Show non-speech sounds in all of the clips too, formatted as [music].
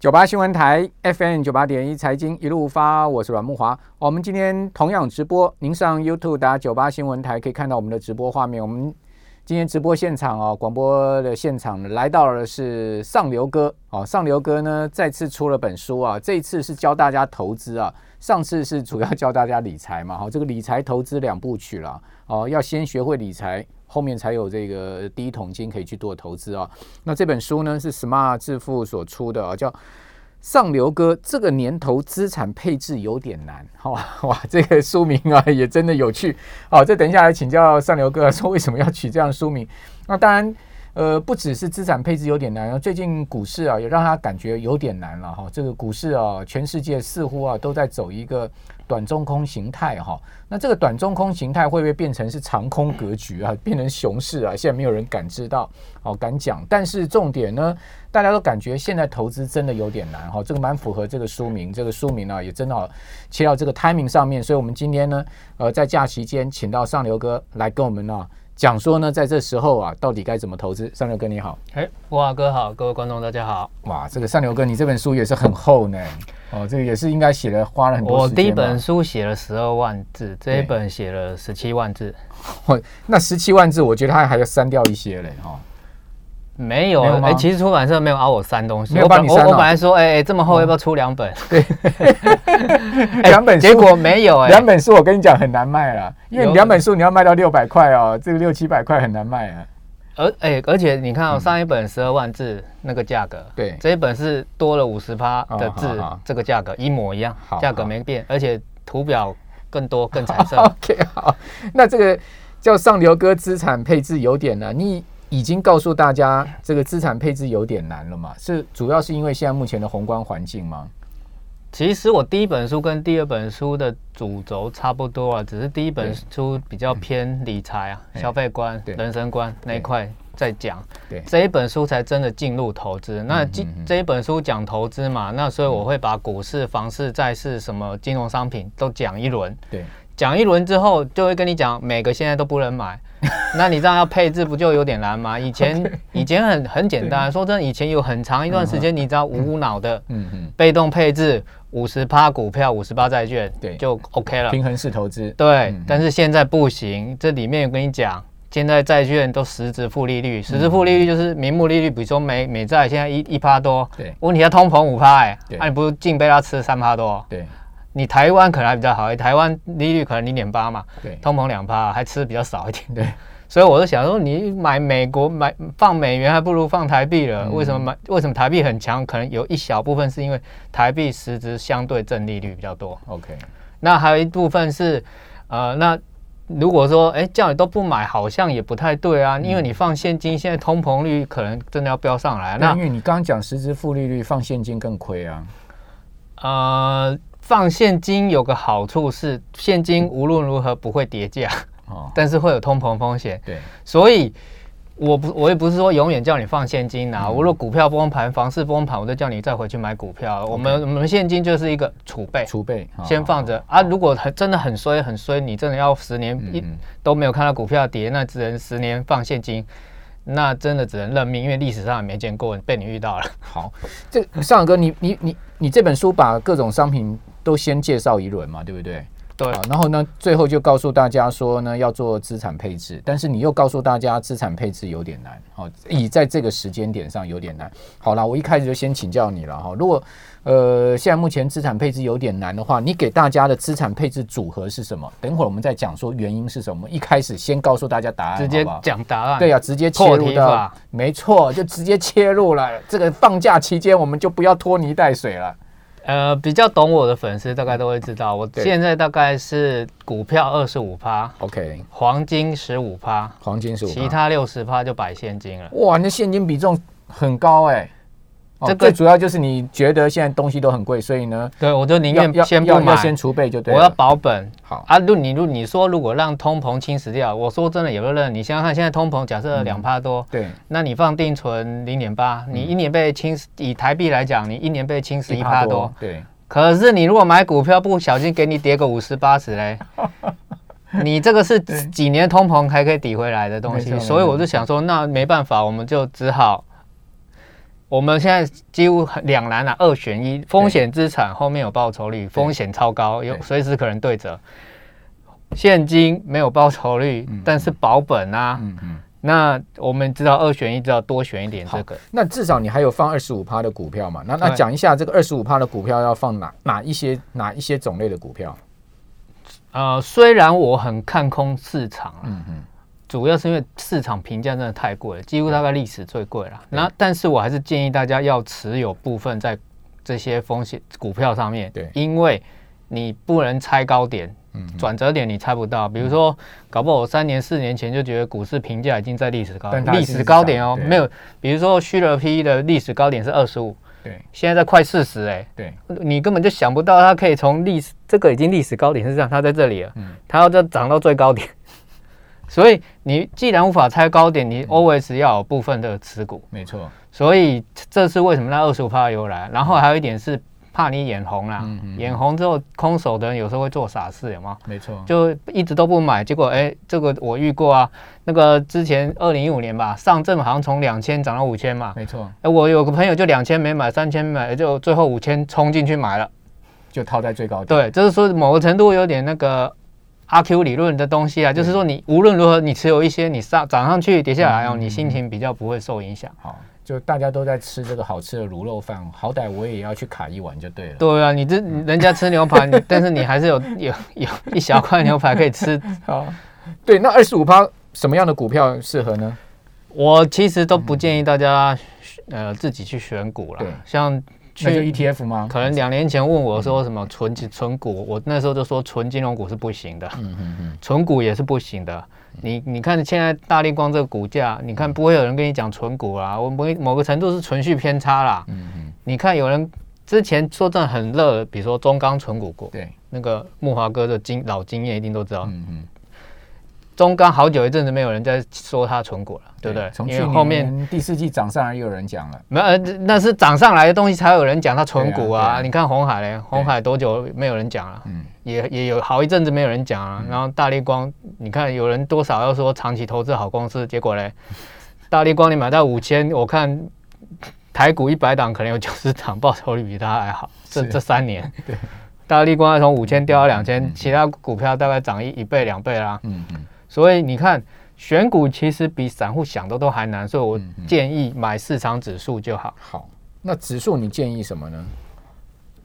九八新闻台 FM 九八点一财经一路发，我是阮木华。我们今天同样直播，您上 YouTube 打九八新闻台可以看到我们的直播画面。我们今天直播现场哦，广播的现场来到了是上流哥哦，上流哥呢再次出了本书啊，这一次是教大家投资啊，上次是主要教大家理财嘛，哈，[laughs] 这个理财投资两部曲了哦，要先学会理财。后面才有这个第一桶金可以去做投资啊。那这本书呢是 Smart 致富所出的啊，叫上流哥。这个年头资产配置有点难，哇 [laughs] 哇，这个书名啊 [laughs] 也真的有趣。好，这等一下来请教上流哥说为什么要取这样书名。那当然。呃，不只是资产配置有点难，最近股市啊也让他感觉有点难了哈。这个股市啊，全世界似乎啊都在走一个短中空形态哈。那这个短中空形态会不会变成是长空格局啊，变成熊市啊？现在没有人敢知道，哦，敢讲。但是重点呢，大家都感觉现在投资真的有点难哈。这个蛮符合这个书名，这个书名呢也真的切到这个 timing 上面。所以我们今天呢，呃，在假期间请到上流哥来跟我们呢。讲说呢，在这时候啊，到底该怎么投资？上流哥你好，哎，哇哥好，各位观众大家好。哇，这个上流哥，你这本书也是很厚呢。哦，这个也是应该写了，花了很多。我第一本书写了十二万字，这一本写了十七万字。[laughs] 那十七万字，我觉得他还要删掉一些嘞，哈。没有，哎，其实出版社没有凹我删东西。我本我我本来说，哎哎，这么厚要不要出两本？[laughs] 对，[laughs] 两本结果没有，哎，两本书我跟你讲很难卖了，因为两本书你要卖到六百块哦，这个六七百块很难卖啊。而哎，而且你看，上一本十二万字那个价格，对，这一本是多了五十趴的字，这个价格一模一样，价格没变，而且图表更多更彩色。[laughs] OK，好，那这个叫上流哥资产配置有点难，你。已经告诉大家，这个资产配置有点难了嘛？是主要是因为现在目前的宏观环境吗？其实我第一本书跟第二本书的主轴差不多啊，只是第一本书比较偏理财啊、消费观、人生观那一块在讲。对，这一本书才真的进入投资。那这这一本书讲投资嘛，那所以我会把股市、房市、债市什么金融商品都讲一轮。对，讲一轮之后，就会跟你讲每个现在都不能买。[laughs] 那你这样要配置不就有点难吗？以前 [laughs] 以前很很简单，说真的，以前有很长一段时间，你知道无脑的，嗯嗯，被动配置五十趴股票，五十趴债券，对，就 OK 了，平衡式投资。对，但是现在不行，这里面我跟你讲，现在债券都实质负利率，实质负利率就是名目利率，比如说美美债现在一一趴多，对，问题要通膨五趴，哎，那你不是净被它吃三趴多？对。你台湾可能还比较好，台湾利率可能零点八嘛，对，通膨两趴，还吃的比较少一点，对，[laughs] 所以我就想说，你买美国买放美元还不如放台币了，为什么买？为什么台币很强？可能有一小部分是因为台币实质相对正利率比较多。OK，那还有一部分是，呃，那如果说，哎，叫你都不买，好像也不太对啊，因为你放现金，现在通膨率可能真的要飙上来。那因为你刚刚讲实质负利率，放现金更亏啊。呃。放现金有个好处是，现金无论如何不会跌价，哦，[laughs] 但是会有通膨风险。对，所以我不，我也不是说永远叫你放现金啊。我若股票崩盘、房市崩盘，我都叫你再回去买股票。我们我们现金就是一个储备，储备先放着啊。如果很真的很衰很衰，你真的要十年一都没有看到股票跌，那只能十年放现金，那真的只能认命，因为历史上也没见过被你遇到了。好，这尚哥，你你你你这本书把各种商品。都先介绍一轮嘛，对不对？对。然后呢，最后就告诉大家说呢，要做资产配置，但是你又告诉大家资产配置有点难，哦，以在这个时间点上有点难。好了，我一开始就先请教你了哈。如果呃现在目前资产配置有点难的话，你给大家的资产配置组合是什么？等会儿我们再讲说原因是什么。一开始先告诉大家答案，直接讲答案。对呀，直接切入的，没错，就直接切入了。这个放假期间，我们就不要拖泥带水了。呃，比较懂我的粉丝大概都会知道，我现在大概是股票二十五趴，OK，黄金十五趴，黄金十五，其他六十趴就摆现金了。哇，你的现金比重很高哎。这最主要就是你觉得现在东西都很贵，所以呢，对我就宁愿先不买，先储备就对。我要保本。好啊，如你如你说如果让通膨侵蚀掉，我说真的也不认。你想想看，现在通膨假设两趴多，对，那你放定存零点八，你一年被侵蚀，以台币来讲，你一年被侵蚀一趴多，对。可是你如果买股票不小心给你跌个五十八十嘞，[laughs] 你这个是几年通膨还可以抵回来的东西，所以我就想说，那没办法，我们就只好。我们现在几乎两难了，二选一，风险资产后面有报酬率，风险超高，有随时可能对折。现金没有报酬率，但是保本啊。嗯嗯。那我们知道二选一，知道多选一点这个。那至少你还有放二十五趴的股票嘛？那那讲一下这个二十五趴的股票要放哪哪一些哪一些种类的股票？呃，虽然我很看空市场，嗯嗯，主要是因为市场评价真的太贵了，几乎大概历史最贵了。那但是我还是建议大家要持有部分在这些风险股票上面，对，因为你不能猜高点。转折点你猜不到，比如说，搞不好我三年四年前就觉得股市评价已经在历史高历史高点哦，没有，比如说虚了 P 的历史高点是二十五，对，现在在快四十哎，对，你根本就想不到它可以从历史这个已经历史高点是这样，它在这里了，嗯，它要再涨到最高点，所以你既然无法猜高点，你 always 要有部分的持股，没错，所以这是为什么那二十五趴由来，然后还有一点是。怕你眼红啦，眼红之后，空手的人有时候会做傻事，有吗？没错，就一直都不买，结果哎，这个我遇过啊。那个之前二零一五年吧，上证好像从两千涨到五千嘛，没错。哎，我有个朋友就两千没买，三千买，就最后五千冲进去买了，就套在最高点。对，就是说某个程度有点那个阿 Q 理论的东西啊，就是说你无论如何你持有一些，你上涨上去跌下来哦，你心情比较不会受影响。好。就大家都在吃这个好吃的卤肉饭，好歹我也要去卡一碗就对了。对啊，你这人家吃牛排，你 [laughs] 但是你还是有有有一小块牛排可以吃。[laughs] 好，对，那二十五趴什么样的股票适合呢？我其实都不建议大家呃自己去选股了。像那就 ETF 吗？可能两年前问我说什么纯纯股，我那时候就说纯金融股是不行的，嗯嗯嗯，纯股也是不行的。你你看现在大力光这个股价，你看不会有人跟你讲纯股啦，我某某个程度是存续偏差啦。嗯嗯。你看有人之前说这很热，比如说中钢纯股股，对，那个木华哥的经老经验一定都知道。嗯嗯。中钢好久一阵子没有人在说它存股了，对不对？从去后面第四季涨上来又有人讲了，没有，那是涨上来的东西才有人讲它存股啊。你看红海嘞，红海多久没有人讲了？嗯。也也有好一阵子没有人讲啊，然后大力光，你看有人多少要说长期投资好公司，结果嘞，[laughs] 大力光你买到五千，我看台股一百档可能有九十档报酬率比它还好，这这三年，[laughs] 对，大力光从五千掉到两千，其他股票大概涨一一倍两倍啦，嗯嗯，所以你看选股其实比散户想的都还难，所以我建议买市场指数就好。好，那指数你建议什么呢？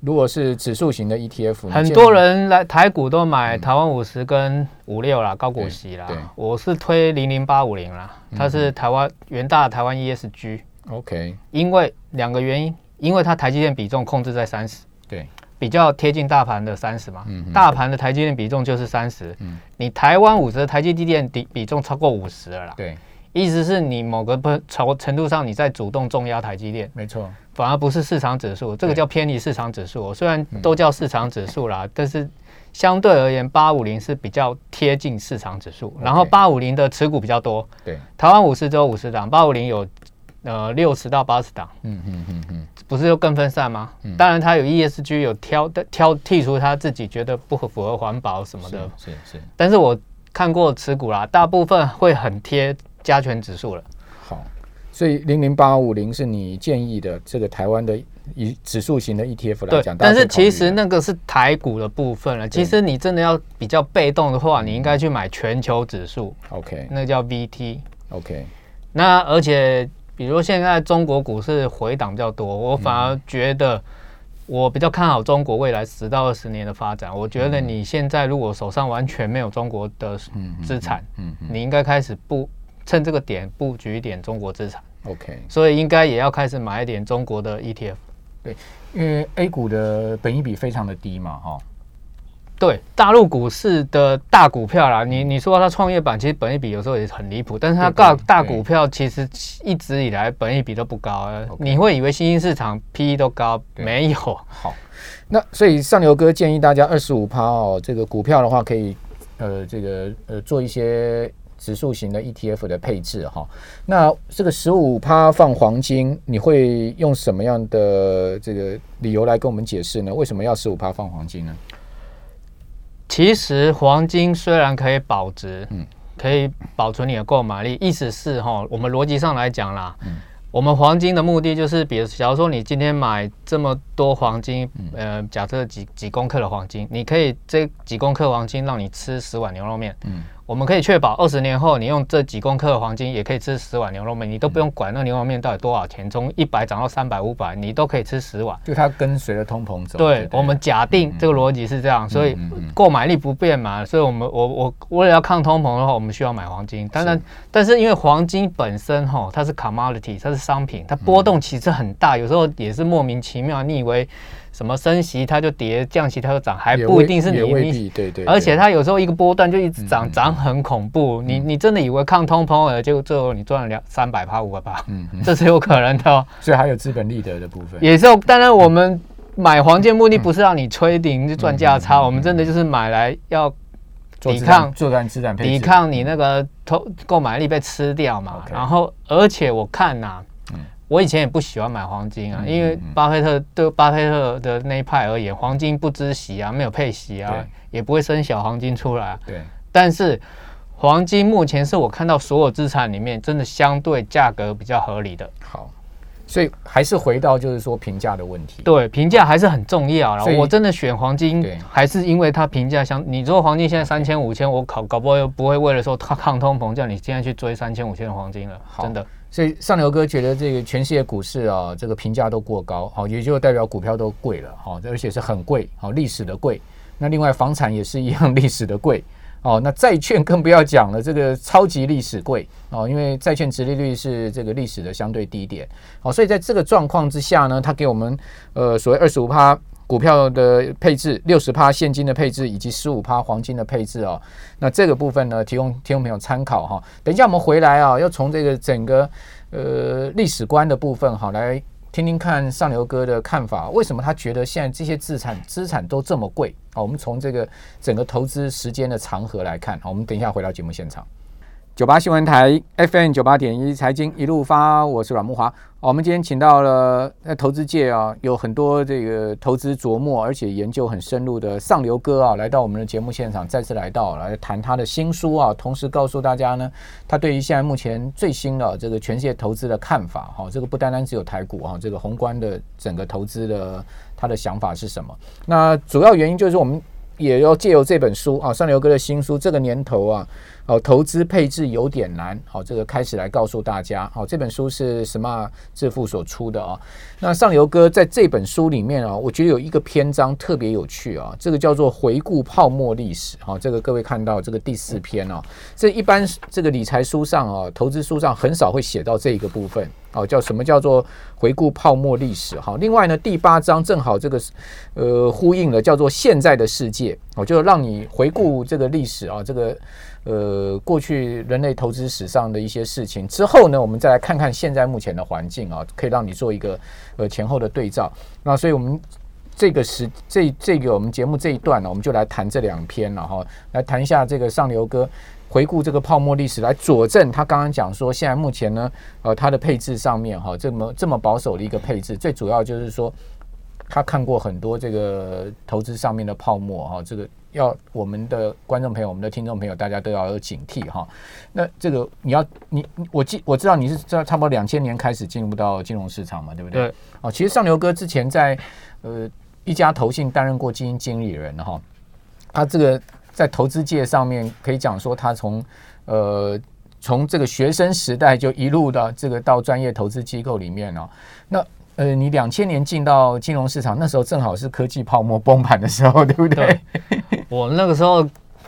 如果是指数型的 ETF，很多人来台股都买台湾五十跟五六啦，高股息啦。我是推零零八五零啦，它是台湾元大台湾 ESG。OK，因为两个原因，因为它台积电比重控制在三十，对，比较贴近大盘的三十嘛。嗯。大盘的台积电比重就是三十。嗯。你台湾五十的台积电比比重超过五十了啦。对。意思是你某个不程程度上你在主动重压台积电。没错。反而不是市场指数，这个叫偏离市场指数。虽然都叫市场指数啦，[laughs] 但是相对而言，八五零是比较贴近市场指数。然后八五零的持股比较多，对，台湾五十只有五十档，八五零有呃六十到八十档。嗯嗯嗯嗯，不是又更分散吗？当然，它有 ESG 有挑的挑剔除他自己觉得不符合环保什么的。是是。但是我看过持股啦，大部分会很贴加权指数了。好所以零零八五零是你建议的这个台湾的以指数型的 ETF 来讲，但是其实那个是台股的部分了。其实你真的要比较被动的话，你应该去买全球指数。OK，那叫 VT。OK，那而且比如现在中国股市回档比较多，我反而觉得我比较看好中国未来十到二十年的发展。我觉得你现在如果手上完全没有中国的资产，嗯，你应该开始布。趁这个点布局一点中国资产，OK，所以应该也要开始买一点中国的 ETF。对，因为 A 股的本益比非常的低嘛，哈。对，大陆股市的大股票啦，你你说它创业板其实本益比有时候也很离谱，但是它大大股票其实一直以来本益比都不高，你会以为新兴市场 PE 都高，没有。好，那所以上流哥建议大家二十五趴哦，这个股票的话可以呃这个呃做一些。指数型的 ETF 的配置哈，那这个十五趴放黄金，你会用什么样的这个理由来跟我们解释呢？为什么要十五趴放黄金呢？其实黄金虽然可以保值，嗯，可以保存你的购买力，意思是哈，我们逻辑上来讲啦，嗯，我们黄金的目的就是，比如假如说你今天买这么多黄金，呃，假设几几公克的黄金，你可以这几公克黄金让你吃十碗牛肉面。嗯。我们可以确保二十年后，你用这几公克的黄金也可以吃十碗牛肉面，你都不用管那牛肉面到底多少钱，从一百涨到三百、五百，你都可以吃十碗。就它跟随着通膨走。对，我们假定这个逻辑是这样，所以购买力不变嘛，所以我们我我为了要抗通膨的话，我们需要买黄金。当然，但是因为黄金本身哈，它是 commodity，它是商品，它波动其实很大，有时候也是莫名其妙，你以为。什么升息它就跌，降息它就涨，还不一定是你你对对。而且它有时候一个波段就一直涨，涨很恐怖。你你真的以为抗通膨了，结果最后你赚了两三百趴五百趴，嗯，[laughs] 这是有可能的。[laughs] 所以还有资本利得的部分。也是，当然我们买黄金目的不是让你吹顶就赚价差，我们真的就是买来要抵抗做单资产抵抗你那个投购买力被吃掉嘛。然后而且我看呐。我以前也不喜欢买黄金啊，因为巴菲特对巴菲特的那一派而言，黄金不知息啊，没有配息啊，也不会生小黄金出来。对，但是黄金目前是我看到所有资产里面真的相对价格比较合理的。好，所以还是回到就是说评价的问题。对，评价还是很重要。然后我真的选黄金，还是因为它评价相。你说黄金现在三千五千，我搞搞不好又不会为了说它抗通膨，叫你现在去追三千五千的黄金了。真的。所以上流哥觉得这个全世界股市啊，这个评价都过高，好，也就代表股票都贵了，好，而且是很贵，好，历史的贵。那另外房产也是一样历史的贵，哦，那债券更不要讲了，这个超级历史贵，哦，因为债券殖利率是这个历史的相对低点，好，所以在这个状况之下呢，它给我们呃所谓二十五趴。股票的配置六十趴现金的配置以及十五趴黄金的配置哦，那这个部分呢，提供听众朋友参考哈。等一下我们回来啊，要从这个整个呃历史观的部分哈，来听听看上流哥的看法。为什么他觉得现在这些资产资产都这么贵？好，我们从这个整个投资时间的长河来看。好，我们等一下回到节目现场。九八新闻台 FM 九八点一财经一路发，我是阮木华。我们今天请到了在投资界啊，有很多这个投资琢磨而且研究很深入的上流哥啊，来到我们的节目现场，再次来到来谈他的新书啊，同时告诉大家呢，他对于现在目前最新的这个全世界投资的看法哈，这个不单单只有台股哈，这个宏观的整个投资的他的想法是什么？那主要原因就是我们也要借由这本书啊，上流哥的新书，这个年头啊。哦，投资配置有点难。好，这个开始来告诉大家。好，这本书是什么致富所出的啊？那上游哥在这本书里面啊，我觉得有一个篇章特别有趣啊，这个叫做回顾泡沫历史。好，这个各位看到这个第四篇哦，这一般这个理财书上啊，投资书上很少会写到这一个部分。哦，叫什么叫做回顾泡沫历史？哈，另外呢，第八章正好这个呃呼应了，叫做现在的世界。哦，就让你回顾这个历史啊，这个。呃，过去人类投资史上的一些事情之后呢，我们再来看看现在目前的环境啊，可以让你做一个呃前后的对照。那所以我们这个时这这个我们节目这一段呢，我们就来谈这两篇了哈，来谈一下这个上流哥回顾这个泡沫历史，来佐证他刚刚讲说现在目前呢，呃，它的配置上面哈，这么这么保守的一个配置，最主要就是说他看过很多这个投资上面的泡沫哈，这个。要我们的观众朋友、我们的听众朋友，大家都要有警惕哈。那这个你要你我记我知道你是在差不多两千年开始进入到金融市场嘛，对不对？对。哦，其实上流哥之前在呃一家投信担任过基金经理人哈。他这个在投资界上面可以讲说，他从呃从这个学生时代就一路的这个到专业投资机构里面哦，那。呃，你两千年进到金融市场，那时候正好是科技泡沫崩盘的时候，对不对？我那个时候，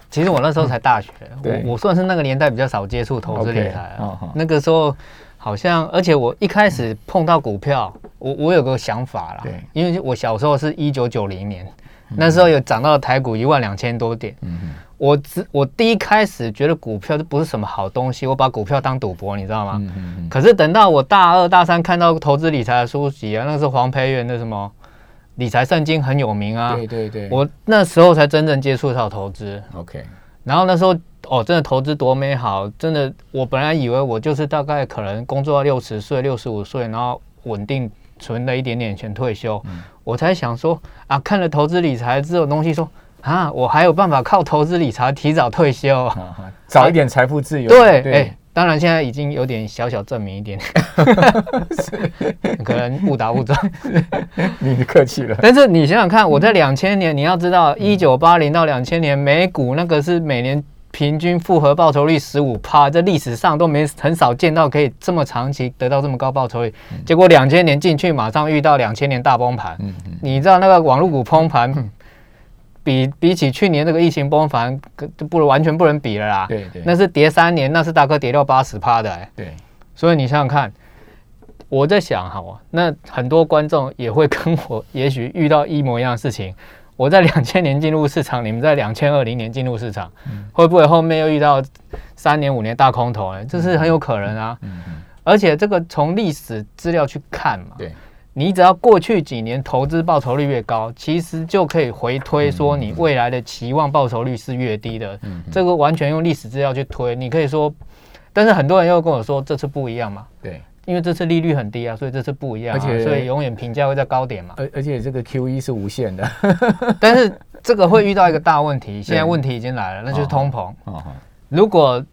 其实我那时候才大学，[laughs] 我我算是那个年代比较少接触投资理财啊。那个时候好像，而且我一开始碰到股票，我我有个想法啦，因为我小时候是一九九零年，那时候有涨到台股一万两千多点，嗯我只我第一开始觉得股票就不是什么好东西，我把股票当赌博，你知道吗？可是等到我大二大三看到投资理财的书籍啊，那是黄培元的什么理财圣经很有名啊。对对对，我那时候才真正接触到投资。OK，然后那时候哦，真的投资多美好，真的我本来以为我就是大概可能工作到六十岁、六十五岁，然后稳定存了一点点钱退休，我才想说啊，看了投资理财这种东西说。啊，我还有办法靠投资理财提早退休，早一点财富自由。对，哎，当然现在已经有点小小证明一点，[laughs] 可能误打误撞。你客气了。但是你想想看，我在两千年，你要知道，一九八零到两千年，美股那个是每年平均复合报酬率十五趴，在历史上都没很少见到可以这么长期得到这么高报酬率。结果两千年进去，马上遇到两千年大崩盘。你知道那个网络股崩盘？比比起去年那个疫情崩盘，就不完全不能比了啦。对对，那是跌三年，那是大哥跌掉八十趴的。哎，对，所以你想想看，我在想哈，那很多观众也会跟我，也许遇到一模一样的事情。我在两千年进入市场，你们在两千二零年进入市场，会不会后面又遇到三年五年大空头？呢？这是很有可能啊。嗯嗯。而且这个从历史资料去看嘛。对。你只要过去几年投资报酬率越高，其实就可以回推说你未来的期望报酬率是越低的。嗯，这个完全用历史资料去推，你可以说，但是很多人又跟我说这次不一样嘛。对，因为这次利率很低啊，所以这次不一样，而且所以永远评价会在高点嘛。而而且这个 Q E 是无限的，[laughs] 但是这个会遇到一个大问题，现在问题已经来了，那就是通膨。如果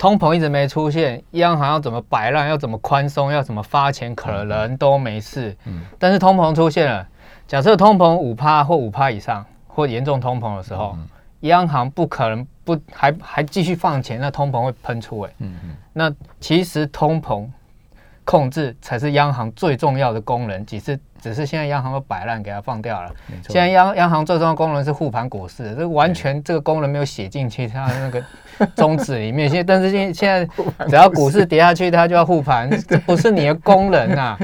通膨一直没出现，央行要怎么摆烂，要怎么宽松，要怎么发钱，可能都没事。嗯，但是通膨出现了，假设通膨五趴或五趴以上，或严重通膨的时候，央行不可能不还还继续放钱，那通膨会喷出。哎，嗯嗯，那其实通膨控制才是央行最重要的功能，只是只是现在央行都摆烂给它放掉了。现在央央行最重要的功能是护盘股市，这完全这个功能没有写进去，它的那个。宗旨里面，现 [laughs] 但是现现在只要股市跌下去，它就要护盘，这不是你的功能啊！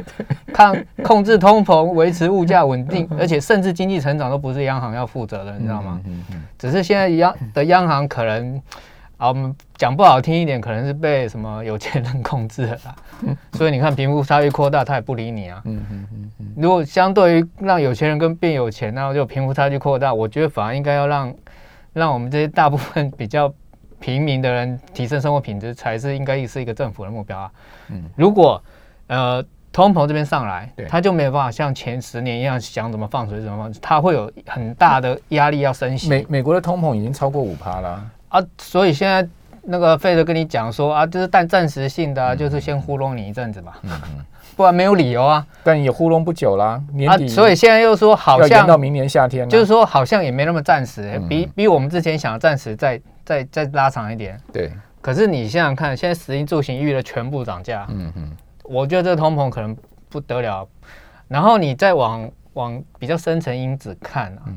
抗控制通膨、维持物价稳定，而且甚至经济成长都不是央行要负责的，你知道吗？只是现在央的央行可能啊，我们讲不好听一点，可能是被什么有钱人控制了。[laughs] 所以你看贫富差距扩大，他也不理你啊。如果相对于让有钱人跟变有钱，然后就贫富差距扩大，我觉得反而应该要让让我们这些大部分比较。平民的人提升生活品质才是应该是一个政府的目标啊。嗯，如果呃通膨这边上来，他就没有办法像前十年一样想怎么放水怎么放，他会有很大的压力要升息。美美国的通膨已经超过五趴了啊，所以现在那个费德跟你讲说啊，就是但暂时性的，就是先糊弄你一阵子嘛。嗯嗯。[laughs] 不然没有理由啊，但也糊弄不久啦，年底，所以现在又说好像到明年夏天，就是说好像也没那么暂时，比比我们之前想的暂时再再再拉长一点。对，可是你想想看，现在食衣住行育乐全部涨价，嗯嗯，我觉得这个通膨可能不得了。然后你再往往比较深层因子看啊，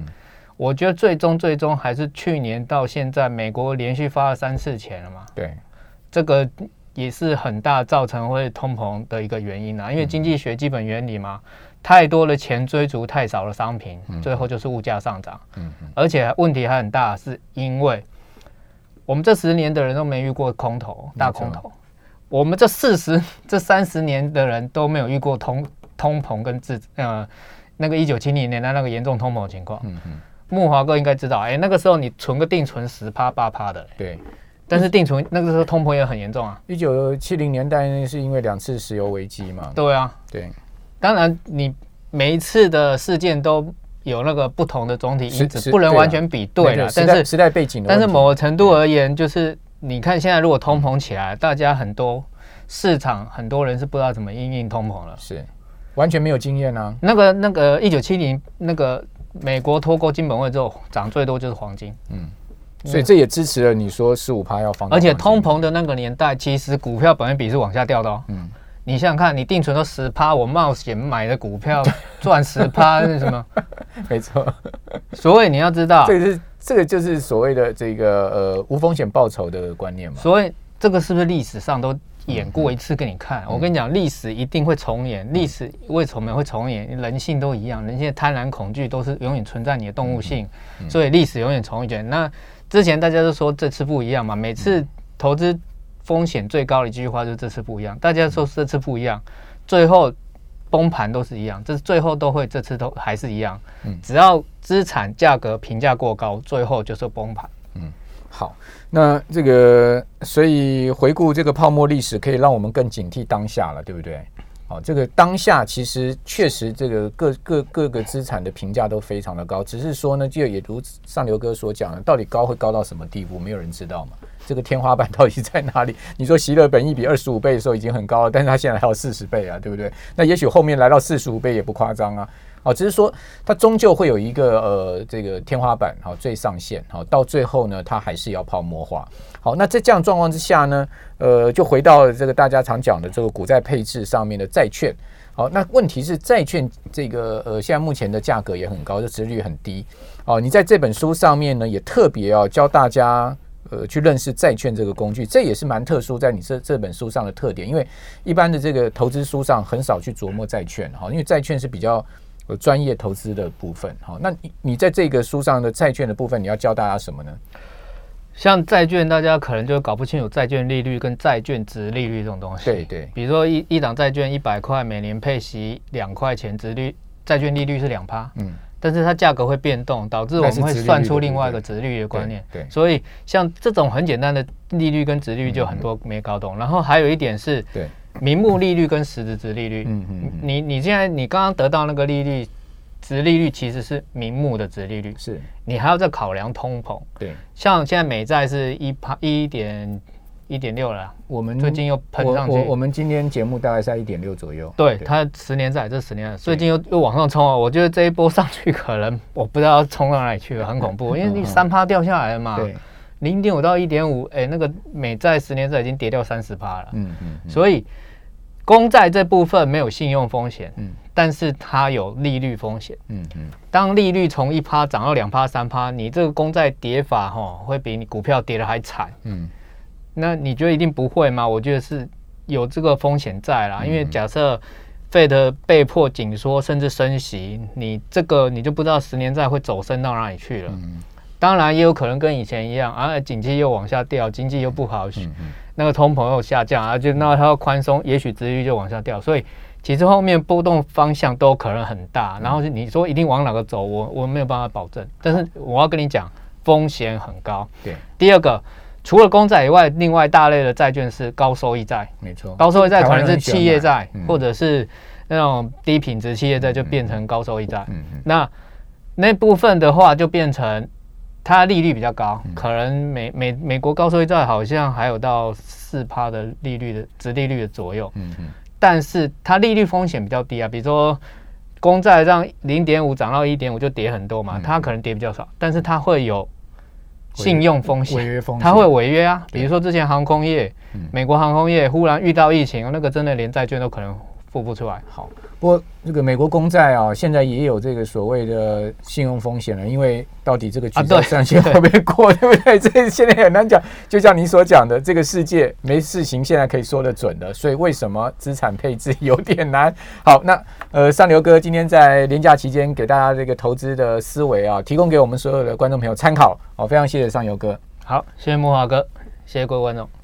我觉得最终最终还是去年到现在，美国连续发了三次钱了嘛，对，这个。也是很大造成会通膨的一个原因啊，因为经济学基本原理嘛，太多的钱追逐太少的商品，最后就是物价上涨。嗯。而且问题还很大，是因为我们这十年的人都没遇过空头大空头，我们这四十 [laughs] 这三十年的人都没有遇过通通膨跟自呃那个一九七零年代那个严重通膨情况。嗯嗯，木华哥应该知道，哎，那个时候你存个定存十趴八趴的，对。但是定存那个时候通膨也很严重啊。一九七零年代是因为两次石油危机嘛？对啊，对。当然，你每一次的事件都有那个不同的总体因子，不能完全比对了。但是时代背景，但是某个程度而言，就是你看现在如果通膨起来，大家很多市场很多人是不知道怎么应应通膨了，是完全没有经验啊。那个那个一九七零那个美国脱钩金本位之后，涨最多就是黄金。嗯。所以这也支持了你说十五趴要放，而且通膨的那个年代，其实股票百分比是往下掉的哦。嗯，你想想看，你定存都十趴，我冒险买的股票 [laughs] 赚十趴是什么？[laughs] 没错。所以你要知道，这个是这个就是所谓的这个呃无风险报酬的观念嘛。所以这个是不是历史上都演过一次给你看？我跟你讲，历史一定会重演，历史为什么会重演？人性都一样，人性的贪婪、恐惧都是永远存在你的动物性，所以历史永远重演。那之前大家都说这次不一样嘛，每次投资风险最高的一句话就是这次不一样。大家说这次不一样，最后崩盘都是一样，这是最后都会这次都还是一样。嗯，只要资产价格评价过高，最后就是崩盘。好，那这个所以回顾这个泡沫历史，可以让我们更警惕当下了，对不对？哦，这个当下其实确实，这个各各各个资产的评价都非常的高，只是说呢，就也如上流哥所讲的，到底高会高到什么地步，没有人知道嘛。这个天花板到底在哪里？你说席勒本一比二十五倍的时候已经很高了，但是它现在还有四十倍啊，对不对？那也许后面来到四十五倍也不夸张啊。哦，只是说它终究会有一个呃这个天花板，好最上限，好到最后呢，它还是要泡沫化。好，那在这样状况之下呢，呃，就回到这个大家常讲的这个股债配置上面的债券。好，那问题是债券这个呃，现在目前的价格也很高，就值率很低。哦，你在这本书上面呢，也特别要教大家呃去认识债券这个工具，这也是蛮特殊在你这这本书上的特点，因为一般的这个投资书上很少去琢磨债券哈，因为债券是比较呃专业投资的部分。好，那你你在这个书上的债券的部分，你要教大家什么呢？像债券，大家可能就搞不清楚债券利率跟债券值利率这种东西。对对，比如说一一档债券一百块，每年配息两块钱，值率债券利率是两趴。嗯，但是它价格会变动，导致我们会算出另外一个值率的观念。对，所以像这种很简单的利率跟值率就很多没搞懂。然后还有一点是，对，名目利率跟实质值利率。嗯嗯，你你现在你刚刚得到那个利率。值利率其实是名目的值利率，是你还要再考量通膨。对，像现在美债是一趴一点一点六了，我们最近又喷上去。我我们今天节目大概在一点六左右。对，它十年债这十年最近又又往上冲啊！我觉得这一波上去可能我不知道冲到哪里去了，很恐怖，因为你三趴掉下来了嘛。对，零点五到一点五，哎，那个美债十年债已经跌掉三十趴了。嗯嗯，所以。公债这部分没有信用风险，嗯，但是它有利率风险，嗯嗯。当利率从一趴涨到两趴、三趴，你这个公债跌法哈，会比你股票跌的还惨，嗯。那你觉得一定不会吗？我觉得是有这个风险在啦，因为假设费的被迫紧缩甚至升息，你这个你就不知道十年债会走升到哪里去了。当然也有可能跟以前一样，啊，经济又往下掉，经济又不好。那个通膨又下降啊，就那它要宽松，也许值率就往下掉，所以其实后面波动方向都可能很大。然后你说一定往哪个走，我我没有办法保证。但是我要跟你讲，风险很高。对，第二个，除了公债以外，另外大类的债券是高收益债。没错，高收益债可能是企业债，或者是那种低品质企业债就变成高收益债。嗯嗯，那那部分的话就变成。它利率比较高，可能美美美国高收益债好像还有到四趴的利率的值利率的左右，嗯嗯，但是它利率风险比较低啊，比如说公债让零点五涨到一点五就跌很多嘛，它可能跌比较少，但是它会有信用风险，违约风险，它会违约啊，比如说之前航空业，美国航空业忽然遇到疫情，那个真的连债券都可能。付不出来。好，不过这个美国公债啊，现在也有这个所谓的信用风险了，因为到底这个举债上限会不会过，[laughs] 对不对？这现在很难讲。就像你所讲的，这个世界没事情现在可以说得准的，所以为什么资产配置有点难？好，那呃，上流哥今天在年假期间给大家这个投资的思维啊，提供给我们所有的观众朋友参考。好，非常谢谢上游哥。好，谢谢木华哥，谢谢各位观众。